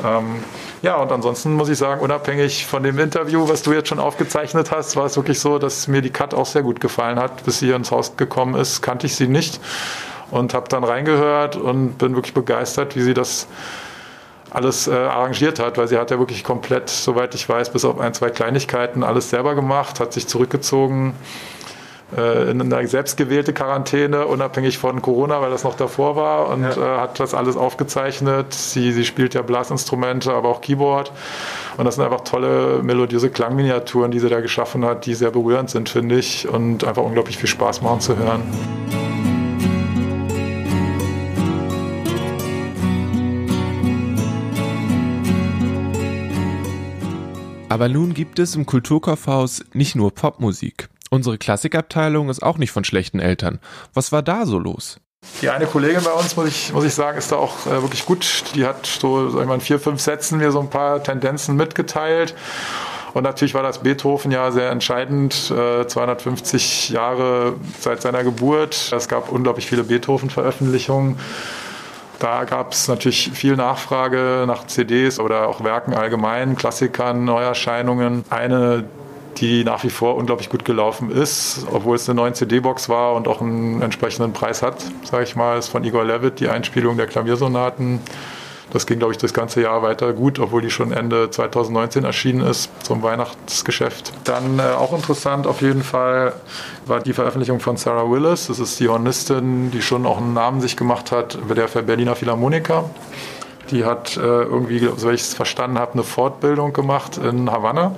Speaker 4: Ähm, ja, und ansonsten muss ich sagen, unabhängig von dem Interview, was du jetzt schon aufgezeichnet hast, war es wirklich so, dass mir die Cut auch sehr gut gefallen hat. Bis sie hier ins Haus gekommen ist, kannte ich sie nicht und habe dann reingehört und bin wirklich begeistert, wie sie das alles äh, arrangiert hat, weil sie hat ja wirklich komplett, soweit ich weiß, bis auf ein, zwei Kleinigkeiten alles selber gemacht, hat sich zurückgezogen äh, in eine selbstgewählte Quarantäne, unabhängig von Corona, weil das noch davor war und ja. äh, hat das alles aufgezeichnet. Sie, sie spielt ja Blasinstrumente, aber auch Keyboard und das sind einfach tolle melodiöse Klangminiaturen, die sie da geschaffen hat, die sehr berührend sind, finde ich und einfach unglaublich viel Spaß machen zu hören.
Speaker 1: Aber nun gibt es im Kulturkaufhaus nicht nur Popmusik. Unsere Klassikabteilung ist auch nicht von schlechten Eltern. Was war da so los?
Speaker 4: Die eine Kollegin bei uns, muss ich, muss ich sagen, ist da auch äh, wirklich gut. Die hat so, sag ich mal, in vier, fünf Sätzen mir so ein paar Tendenzen mitgeteilt. Und natürlich war das Beethoven ja sehr entscheidend. Äh, 250 Jahre seit seiner Geburt. Es gab unglaublich viele Beethoven-Veröffentlichungen. Da gab es natürlich viel Nachfrage nach CDs oder auch Werken allgemein, Klassikern, Neuerscheinungen. Eine die nach wie vor unglaublich gut gelaufen ist, obwohl es eine neue CD-Box war und auch einen entsprechenden Preis hat, sage ich mal, ist von Igor Levitt die Einspielung der Klaviersonaten das ging, glaube ich, das ganze Jahr weiter gut, obwohl die schon Ende 2019 erschienen ist zum Weihnachtsgeschäft. Dann äh, auch interessant auf jeden Fall war die Veröffentlichung von Sarah Willis. Das ist die Hornistin, die schon auch einen Namen sich gemacht hat bei der Berliner Philharmoniker. Die hat äh, irgendwie, wie ich es verstanden habe, eine Fortbildung gemacht in Havanna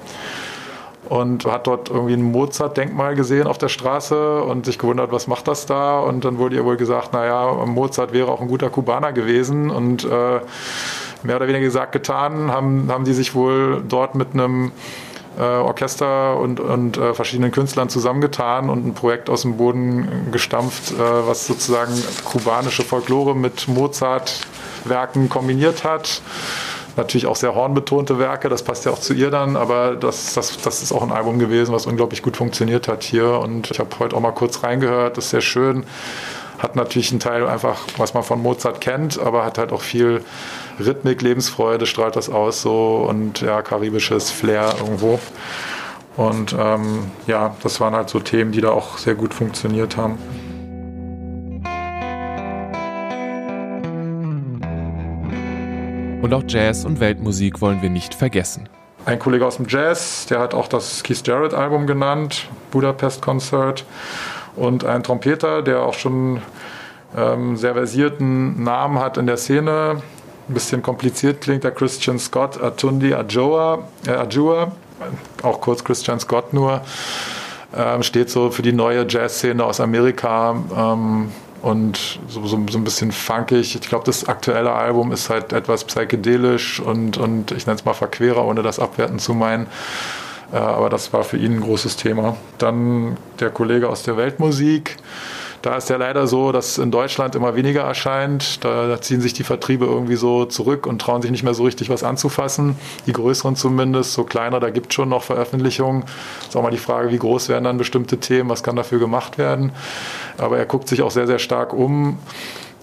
Speaker 4: und hat dort irgendwie ein Mozart-Denkmal gesehen auf der Straße und sich gewundert, was macht das da? Und dann wurde ihr wohl gesagt, naja, Mozart wäre auch ein guter Kubaner gewesen und äh, mehr oder weniger gesagt, getan, haben, haben die sich wohl dort mit einem äh, Orchester und, und äh, verschiedenen Künstlern zusammengetan und ein Projekt aus dem Boden gestampft, äh, was sozusagen kubanische Folklore mit Mozart-Werken kombiniert hat natürlich auch sehr hornbetonte Werke, das passt ja auch zu ihr dann, aber das, das, das ist auch ein Album gewesen, was unglaublich gut funktioniert hat hier und ich habe heute auch mal kurz reingehört, das ist sehr schön. Hat natürlich einen Teil einfach, was man von Mozart kennt, aber hat halt auch viel Rhythmik, Lebensfreude, strahlt das aus so und ja, karibisches Flair irgendwo. Und ähm, ja, das waren halt so Themen, die da auch sehr gut funktioniert haben.
Speaker 1: Und auch Jazz und Weltmusik wollen wir nicht vergessen.
Speaker 4: Ein Kollege aus dem Jazz, der hat auch das Keith Jarrett Album genannt, Budapest Concert. Und ein Trompeter, der auch schon ähm, sehr versierten Namen hat in der Szene. Ein bisschen kompliziert klingt der Christian Scott Atundi Ajoa, äh, Ajua, auch kurz Christian Scott nur. Ähm, steht so für die neue Jazzszene aus Amerika. Ähm, und so, so, so ein bisschen funkig. Ich glaube, das aktuelle Album ist halt etwas psychedelisch und, und ich nenne es mal verquerer, ohne das abwerten zu meinen. Äh, aber das war für ihn ein großes Thema. Dann der Kollege aus der Weltmusik. Da ist ja leider so, dass in Deutschland immer weniger erscheint. Da ziehen sich die Vertriebe irgendwie so zurück und trauen sich nicht mehr so richtig was anzufassen. Die größeren zumindest, so kleiner, da gibt es schon noch Veröffentlichungen. Ist auch mal die Frage, wie groß werden dann bestimmte Themen, was kann dafür gemacht werden. Aber er guckt sich auch sehr, sehr stark um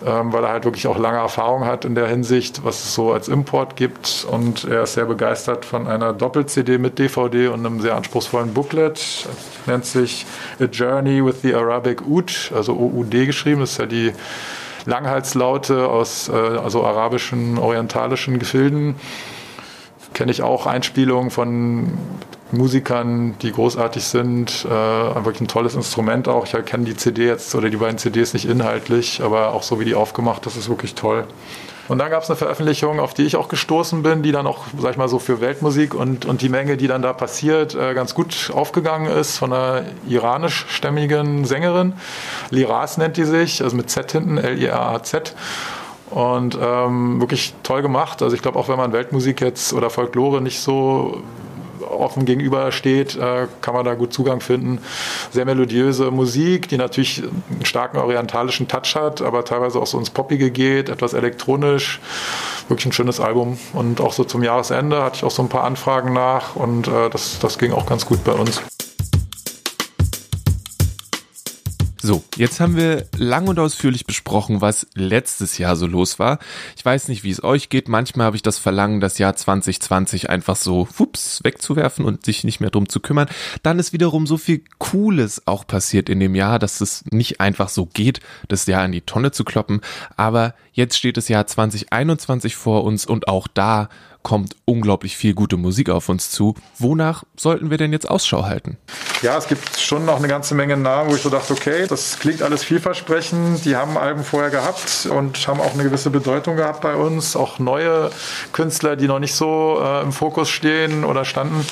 Speaker 4: weil er halt wirklich auch lange Erfahrung hat in der Hinsicht, was es so als Import gibt. Und er ist sehr begeistert von einer Doppel-CD mit DVD und einem sehr anspruchsvollen Booklet. Nennt sich A Journey with the Arabic Oud, also OUD geschrieben. Das ist ja die Langhalslaute aus äh, also arabischen, orientalischen Gefilden. Kenne ich auch Einspielungen von Musikern, die großartig sind. Äh, wirklich ein tolles Instrument auch. Ich kenne die CD jetzt oder die beiden CDs nicht inhaltlich, aber auch so wie die aufgemacht, das ist wirklich toll. Und dann gab es eine Veröffentlichung, auf die ich auch gestoßen bin, die dann auch, sag ich mal, so für Weltmusik und, und die Menge, die dann da passiert, äh, ganz gut aufgegangen ist von einer iranischstämmigen Sängerin. Liraz nennt die sich, also mit Z hinten, L-I-R-A-Z. Und ähm, wirklich toll gemacht. Also ich glaube, auch wenn man Weltmusik jetzt oder Folklore nicht so offen gegenübersteht, äh, kann man da gut Zugang finden. Sehr melodiöse Musik, die natürlich einen starken orientalischen Touch hat, aber teilweise auch so ins Poppige geht, etwas elektronisch. Wirklich ein schönes Album. Und auch so zum Jahresende hatte ich auch so ein paar Anfragen nach und äh, das, das ging auch ganz gut bei uns.
Speaker 1: So, jetzt haben wir lang und ausführlich besprochen, was letztes Jahr so los war. Ich weiß nicht, wie es euch geht. Manchmal habe ich das Verlangen, das Jahr 2020 einfach so fups wegzuwerfen und sich nicht mehr drum zu kümmern. Dann ist wiederum so viel Cooles auch passiert in dem Jahr, dass es nicht einfach so geht, das Jahr in die Tonne zu kloppen. Aber jetzt steht das Jahr 2021 vor uns und auch da kommt unglaublich viel gute Musik auf uns zu. Wonach sollten wir denn jetzt Ausschau halten?
Speaker 4: Ja, es gibt schon noch eine ganze Menge Namen, wo ich so dachte, okay, das klingt alles vielversprechend. Die haben Alben vorher gehabt und haben auch eine gewisse Bedeutung gehabt bei uns. Auch neue Künstler, die noch nicht so äh, im Fokus stehen oder standen.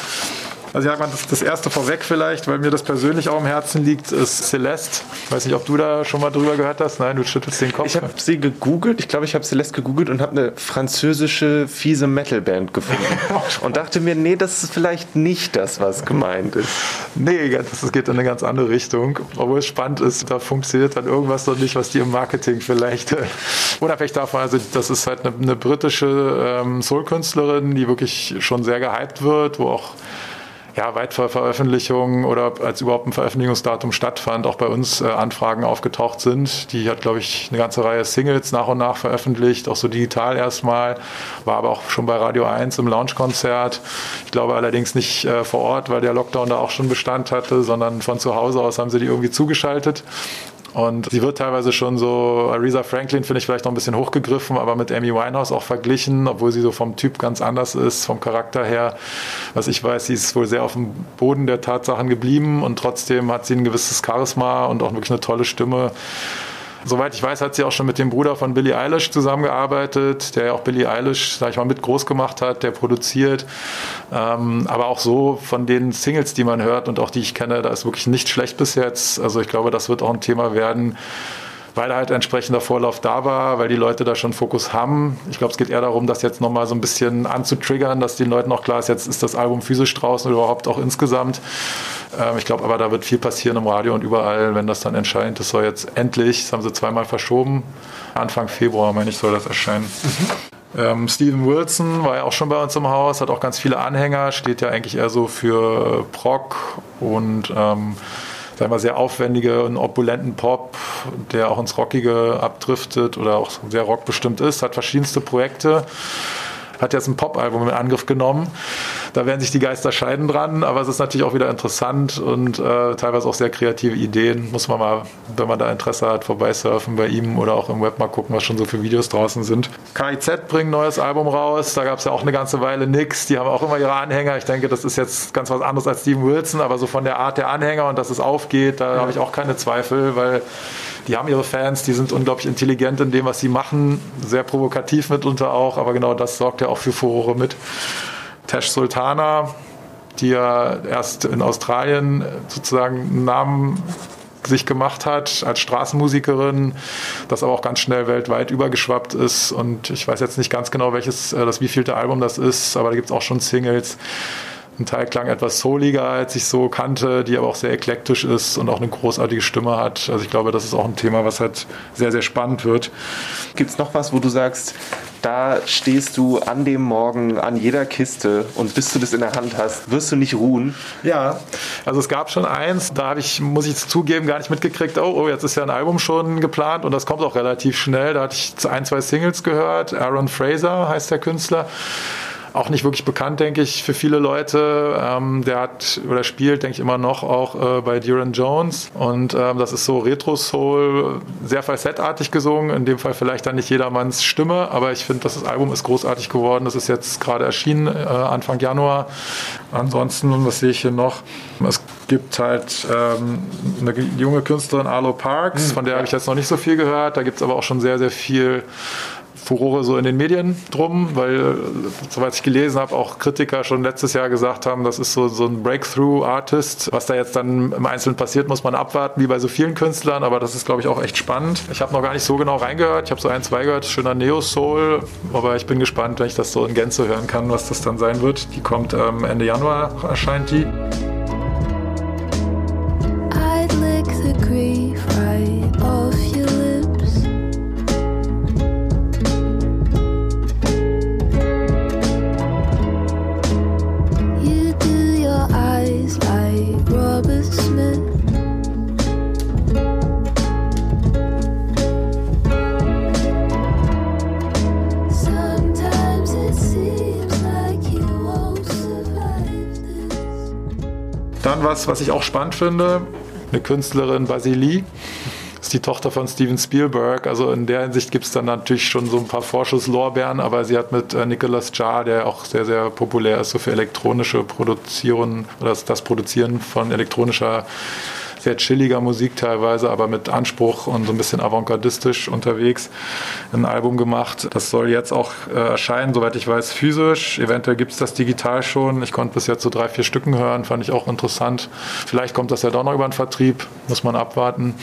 Speaker 4: Also ja, das, das erste vorweg vielleicht, weil mir das persönlich auch im Herzen liegt, ist Celeste. Ich weiß nicht, ob du da schon mal drüber gehört hast. Nein, du schüttelst den Kopf.
Speaker 3: Ich habe sie gegoogelt. Ich glaube, ich habe Celeste gegoogelt und habe eine französische fiese Metalband gefunden. und dachte mir, nee, das ist vielleicht nicht das, was gemeint ist.
Speaker 4: Nee, das geht in eine ganz andere Richtung. Obwohl es spannend ist, da funktioniert dann irgendwas noch nicht, was die im Marketing vielleicht unabhängig davon, also das ist halt eine, eine britische ähm, Soul-Künstlerin, die wirklich schon sehr gehypt wird, wo auch ja, weit vor Veröffentlichung oder als überhaupt ein Veröffentlichungsdatum stattfand, auch bei uns äh, Anfragen aufgetaucht sind. Die hat, glaube ich, eine ganze Reihe Singles nach und nach veröffentlicht, auch so digital erstmal, war aber auch schon bei Radio 1 im Launchkonzert. Ich glaube allerdings nicht äh, vor Ort, weil der Lockdown da auch schon Bestand hatte, sondern von zu Hause aus haben sie die irgendwie zugeschaltet. Und sie wird teilweise schon so, Aretha Franklin finde ich vielleicht noch ein bisschen hochgegriffen, aber mit Amy Winehouse auch verglichen, obwohl sie so vom Typ ganz anders ist, vom Charakter her. Was ich weiß, sie ist wohl sehr auf dem Boden der Tatsachen geblieben und trotzdem hat sie ein gewisses Charisma und auch wirklich eine tolle Stimme. Soweit ich weiß, hat sie auch schon mit dem Bruder von Billie Eilish zusammengearbeitet, der ja auch Billie Eilish, sag ich mal, mit groß gemacht hat, der produziert. Ähm, aber auch so von den Singles, die man hört und auch die ich kenne, da ist wirklich nicht schlecht bis jetzt. Also ich glaube, das wird auch ein Thema werden, weil halt entsprechender Vorlauf da war, weil die Leute da schon Fokus haben. Ich glaube, es geht eher darum, das jetzt nochmal so ein bisschen anzutriggern, dass den Leuten auch klar ist, jetzt ist das Album physisch draußen oder überhaupt auch insgesamt. Ähm, ich glaube aber, da wird viel passieren im Radio und überall, wenn das dann entscheidend ist, soll jetzt endlich, das haben sie zweimal verschoben, Anfang Februar, meine ich, soll das erscheinen. Mhm. Ähm, Steven Wilson war ja auch schon bei uns im Haus, hat auch ganz viele Anhänger, steht ja eigentlich eher so für Proc und ähm, sagen wir, sehr aufwendige und opulenten Pop, der auch ins Rockige abdriftet oder auch sehr rockbestimmt ist, hat verschiedenste Projekte hat jetzt ein Pop-Album in Angriff genommen. Da werden sich die Geister scheiden dran, aber es ist natürlich auch wieder interessant und äh, teilweise auch sehr kreative Ideen. Muss man mal, wenn man da Interesse hat, vorbeisurfen bei ihm oder auch im Web mal gucken, was schon so für Videos draußen sind. KIZ bringt ein neues Album raus, da gab es ja auch eine ganze Weile nix. Die haben auch immer ihre Anhänger. Ich denke, das ist jetzt ganz was anderes als Steven Wilson, aber so von der Art der Anhänger und dass es aufgeht, da ja. habe ich auch keine Zweifel, weil die haben ihre Fans, die sind unglaublich intelligent in dem, was sie machen, sehr provokativ mitunter auch, aber genau das sorgt ja auch für Furore mit. Tash Sultana, die ja erst in Australien sozusagen einen Namen sich gemacht hat als Straßenmusikerin, das aber auch ganz schnell weltweit übergeschwappt ist. Und ich weiß jetzt nicht ganz genau, welches äh, das wievielte Album das ist, aber da gibt es auch schon Singles. Ein Teil klang etwas souliger, als ich so kannte, die aber auch sehr eklektisch ist und auch eine großartige Stimme hat. Also ich glaube, das ist auch ein Thema, was halt sehr, sehr spannend wird.
Speaker 3: Gibt es noch was, wo du sagst, da stehst du an dem Morgen an jeder Kiste und bis du das in der Hand hast, wirst du nicht ruhen?
Speaker 4: Ja, also es gab schon eins, da habe ich, muss ich zugeben, gar nicht mitgekriegt, oh, oh, jetzt ist ja ein Album schon geplant und das kommt auch relativ schnell. Da hatte ich ein, zwei Singles gehört. Aaron Fraser heißt der Künstler auch nicht wirklich bekannt, denke ich, für viele Leute. Ähm, der hat oder spielt, denke ich, immer noch auch äh, bei Duran Jones. Und ähm, das ist so Retro-Soul, sehr falsettartig gesungen. In dem Fall vielleicht dann nicht jedermanns Stimme, aber ich finde, das Album ist großartig geworden. Das ist jetzt gerade erschienen, äh, Anfang Januar. Ansonsten, was sehe ich hier noch? Es gibt halt ähm, eine junge Künstlerin, Arlo Parks, hm, von der habe ich jetzt noch nicht so viel gehört. Da gibt es aber auch schon sehr, sehr viel Furore so in den Medien drum, weil, soweit ich gelesen habe, auch Kritiker schon letztes Jahr gesagt haben, das ist so, so ein Breakthrough-Artist. Was da jetzt dann im Einzelnen passiert, muss man abwarten, wie bei so vielen Künstlern, aber das ist, glaube ich, auch echt spannend. Ich habe noch gar nicht so genau reingehört. Ich habe so ein, zwei gehört, schöner Neo-Soul, aber ich bin gespannt, wenn ich das so in Gänze hören kann, was das dann sein wird. Die kommt ähm, Ende Januar, erscheint die. Dann was, was ich auch spannend finde, eine Künstlerin Basili, ist die Tochter von Steven Spielberg. Also in der Hinsicht gibt es dann natürlich schon so ein paar Vorschusslorbeeren, aber sie hat mit äh, Nicholas Jar, der auch sehr, sehr populär ist, so für elektronische Produktion oder das Produzieren von elektronischer sehr chilliger Musik teilweise, aber mit Anspruch und so ein bisschen avantgardistisch unterwegs ein Album gemacht. Das soll jetzt auch äh, erscheinen, soweit ich weiß, physisch. Eventuell gibt es das digital schon. Ich konnte bis jetzt so drei, vier Stücken hören, fand ich auch interessant. Vielleicht kommt das ja doch noch über den Vertrieb, muss man abwarten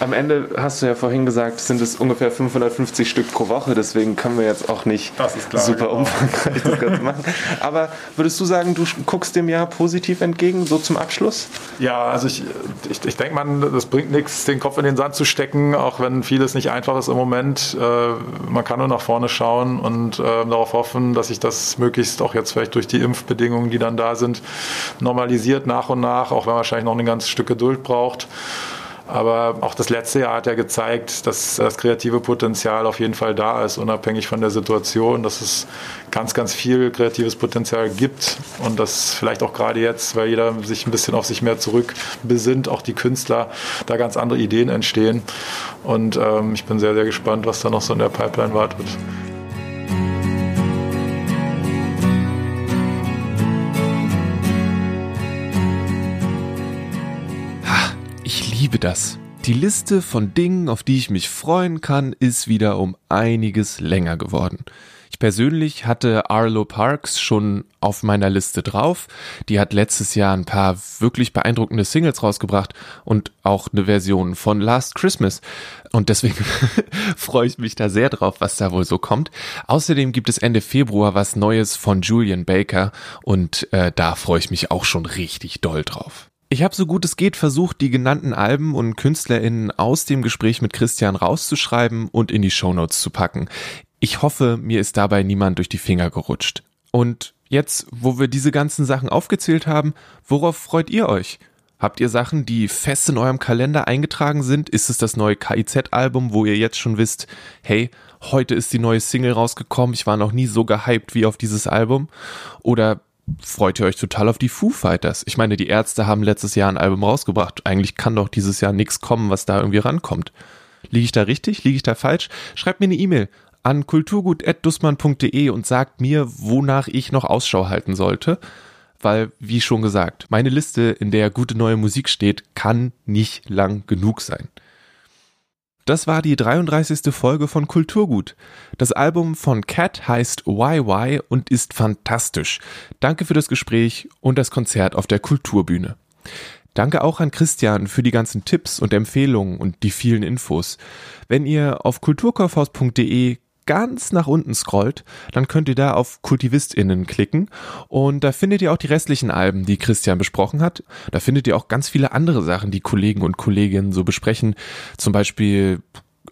Speaker 3: am Ende hast du ja vorhin gesagt, sind es ungefähr 550 Stück pro Woche, deswegen können wir jetzt auch nicht
Speaker 4: klar,
Speaker 3: super genau. umfangreich das Ganze machen. Aber würdest du sagen, du guckst dem Jahr positiv entgegen, so zum Abschluss?
Speaker 4: Ja, also ich, ich, ich denke mal, das bringt nichts, den Kopf in den Sand zu stecken, auch wenn vieles nicht einfach ist im Moment. Äh, man kann nur nach vorne schauen und äh, darauf hoffen, dass sich das möglichst auch jetzt vielleicht durch die Impfbedingungen, die dann da sind, normalisiert nach und nach, auch wenn man wahrscheinlich noch ein ganzes Stück Geduld braucht. Aber auch das letzte Jahr hat ja gezeigt, dass das kreative Potenzial auf jeden Fall da ist, unabhängig von der Situation, dass es ganz, ganz viel kreatives Potenzial gibt und dass vielleicht auch gerade jetzt, weil jeder sich ein bisschen auf sich mehr zurückbesinnt, auch die Künstler, da ganz andere Ideen entstehen. Und ähm, ich bin sehr, sehr gespannt, was da noch so in der Pipeline wartet.
Speaker 1: Liebe das. Die Liste von Dingen, auf die ich mich freuen kann, ist wieder um einiges länger geworden. Ich persönlich hatte Arlo Parks schon auf meiner Liste drauf. Die hat letztes Jahr ein paar wirklich beeindruckende Singles rausgebracht und auch eine Version von Last Christmas. Und deswegen freue ich mich da sehr drauf, was da wohl so kommt. Außerdem gibt es Ende Februar was Neues von Julian Baker und äh, da freue ich mich auch schon richtig doll drauf. Ich habe so gut es geht versucht, die genannten Alben und KünstlerInnen aus dem Gespräch mit Christian rauszuschreiben und in die Shownotes zu packen. Ich hoffe, mir ist dabei niemand durch die Finger gerutscht. Und jetzt, wo wir diese ganzen Sachen aufgezählt haben, worauf freut ihr euch? Habt ihr Sachen, die fest in eurem Kalender eingetragen sind? Ist es das neue KIZ-Album, wo ihr jetzt schon wisst, hey, heute ist die neue Single rausgekommen, ich war noch nie so gehypt wie auf dieses Album? Oder freut ihr euch total auf die Foo Fighters. Ich meine, die Ärzte haben letztes Jahr ein Album rausgebracht. Eigentlich kann doch dieses Jahr nichts kommen, was da irgendwie rankommt. Liege ich da richtig? Liege ich da falsch? Schreibt mir eine E-Mail an kulturgut.dussmann.de und sagt mir, wonach ich noch Ausschau halten sollte. Weil, wie schon gesagt, meine Liste, in der gute neue Musik steht, kann nicht lang genug sein. Das war die 33. Folge von Kulturgut. Das Album von Cat heißt YY und ist fantastisch. Danke für das Gespräch und das Konzert auf der Kulturbühne. Danke auch an Christian für die ganzen Tipps und Empfehlungen und die vielen Infos. Wenn ihr auf kulturkaufhaus.de ganz nach unten scrollt, dann könnt ihr da auf KultivistInnen klicken und da findet ihr auch die restlichen Alben, die Christian besprochen hat. Da findet ihr auch ganz viele andere Sachen, die Kollegen und Kolleginnen so besprechen. Zum Beispiel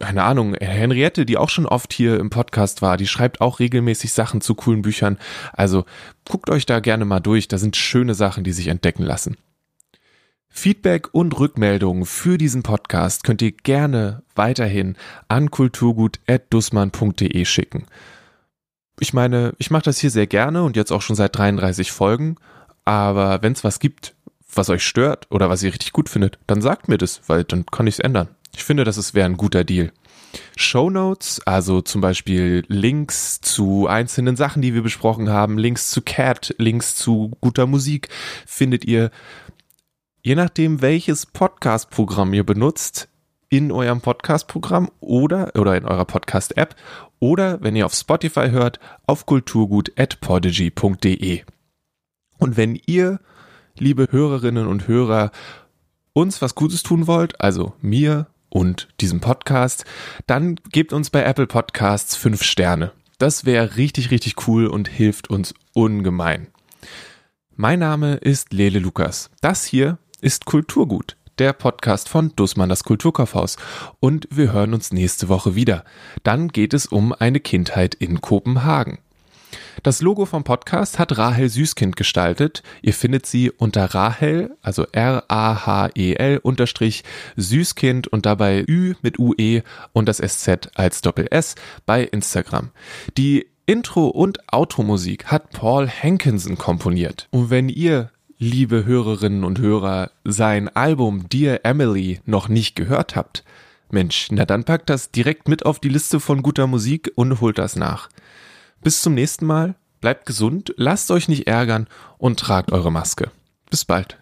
Speaker 1: keine Ahnung, Henriette, die auch schon oft hier im Podcast war, die schreibt auch regelmäßig Sachen zu coolen Büchern. Also guckt euch da gerne mal durch, da sind schöne Sachen, die sich entdecken lassen. Feedback und Rückmeldungen für diesen Podcast könnt ihr gerne weiterhin an kulturgut.dussmann.de schicken. ich meine, ich mache das hier sehr gerne und jetzt auch schon seit 33 Folgen, aber wenn es was gibt, was euch stört oder was ihr richtig gut findet, dann sagt mir das, weil dann kann ich es ändern. Ich finde, das wäre ein guter Deal. Show Notes, also zum Beispiel Links zu einzelnen Sachen, die wir besprochen haben, Links zu Cat, Links zu guter Musik, findet ihr, je nachdem, welches Podcast-Programm ihr benutzt, in eurem Podcast-Programm oder, oder in eurer Podcast-App oder, wenn ihr auf Spotify hört, auf kulturgut.podigy.de. Und wenn ihr, liebe Hörerinnen und Hörer, uns was Gutes tun wollt, also mir und diesem Podcast, dann gebt uns bei Apple Podcasts fünf Sterne. Das wäre richtig, richtig cool und hilft uns ungemein. Mein Name ist Lele Lukas. Das hier ist Kulturgut der Podcast von Dussmann das Kulturkaufhaus. Und wir hören uns nächste Woche wieder. Dann geht es um eine Kindheit in Kopenhagen. Das Logo vom Podcast hat Rahel Süßkind gestaltet. Ihr findet sie unter Rahel, also R-A-H-E-L unterstrich Süßkind und dabei Ü mit UE und das SZ als Doppel S bei Instagram. Die Intro- und Outro-Musik hat Paul Hankinson komponiert. Und wenn ihr liebe Hörerinnen und Hörer, sein Album Dear Emily noch nicht gehört habt, Mensch, na dann packt das direkt mit auf die Liste von guter Musik und holt das nach. Bis zum nächsten Mal, bleibt gesund, lasst euch nicht ärgern und tragt eure Maske. Bis bald.